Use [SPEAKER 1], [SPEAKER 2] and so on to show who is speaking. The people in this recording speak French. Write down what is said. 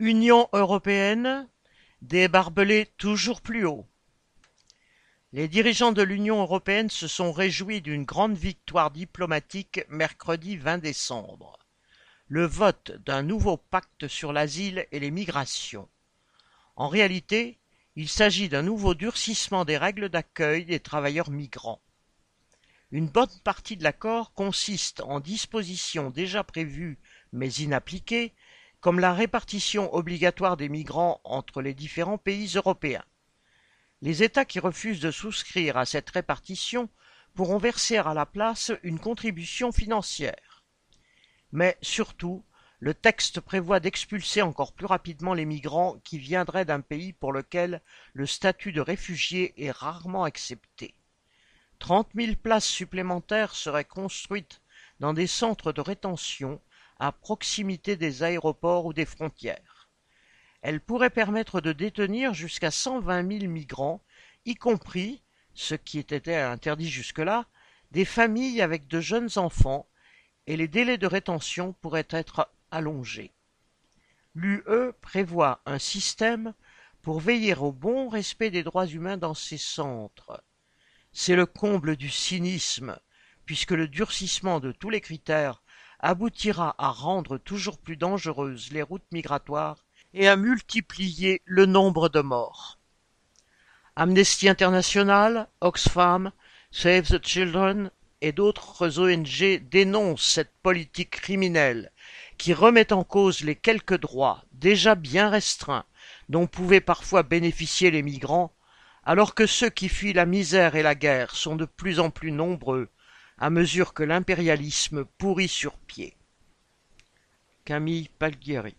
[SPEAKER 1] Union européenne, des barbelés toujours plus hauts. Les dirigeants de l'Union européenne se sont réjouis d'une grande victoire diplomatique mercredi 20 décembre, le vote d'un nouveau pacte sur l'asile et les migrations. En réalité, il s'agit d'un nouveau durcissement des règles d'accueil des travailleurs migrants. Une bonne partie de l'accord consiste en dispositions déjà prévues mais inappliquées comme la répartition obligatoire des migrants entre les différents pays européens. Les États qui refusent de souscrire à cette répartition pourront verser à la place une contribution financière. Mais surtout, le texte prévoit d'expulser encore plus rapidement les migrants qui viendraient d'un pays pour lequel le statut de réfugié est rarement accepté. Trente mille places supplémentaires seraient construites dans des centres de rétention à proximité des aéroports ou des frontières. Elle pourrait permettre de détenir jusqu'à cent vingt mille migrants, y compris, ce qui était interdit jusque-là, des familles avec de jeunes enfants, et les délais de rétention pourraient être allongés. L'UE prévoit un système pour veiller au bon respect des droits humains dans ces centres. C'est le comble du cynisme, puisque le durcissement de tous les critères aboutira à rendre toujours plus dangereuses les routes migratoires et à multiplier le nombre de morts. Amnesty International, Oxfam, Save the Children et d'autres ONG dénoncent cette politique criminelle qui remet en cause les quelques droits déjà bien restreints dont pouvaient parfois bénéficier les migrants, alors que ceux qui fuient la misère et la guerre sont de plus en plus nombreux à mesure que l'impérialisme pourrit sur pied. Camille Palguieri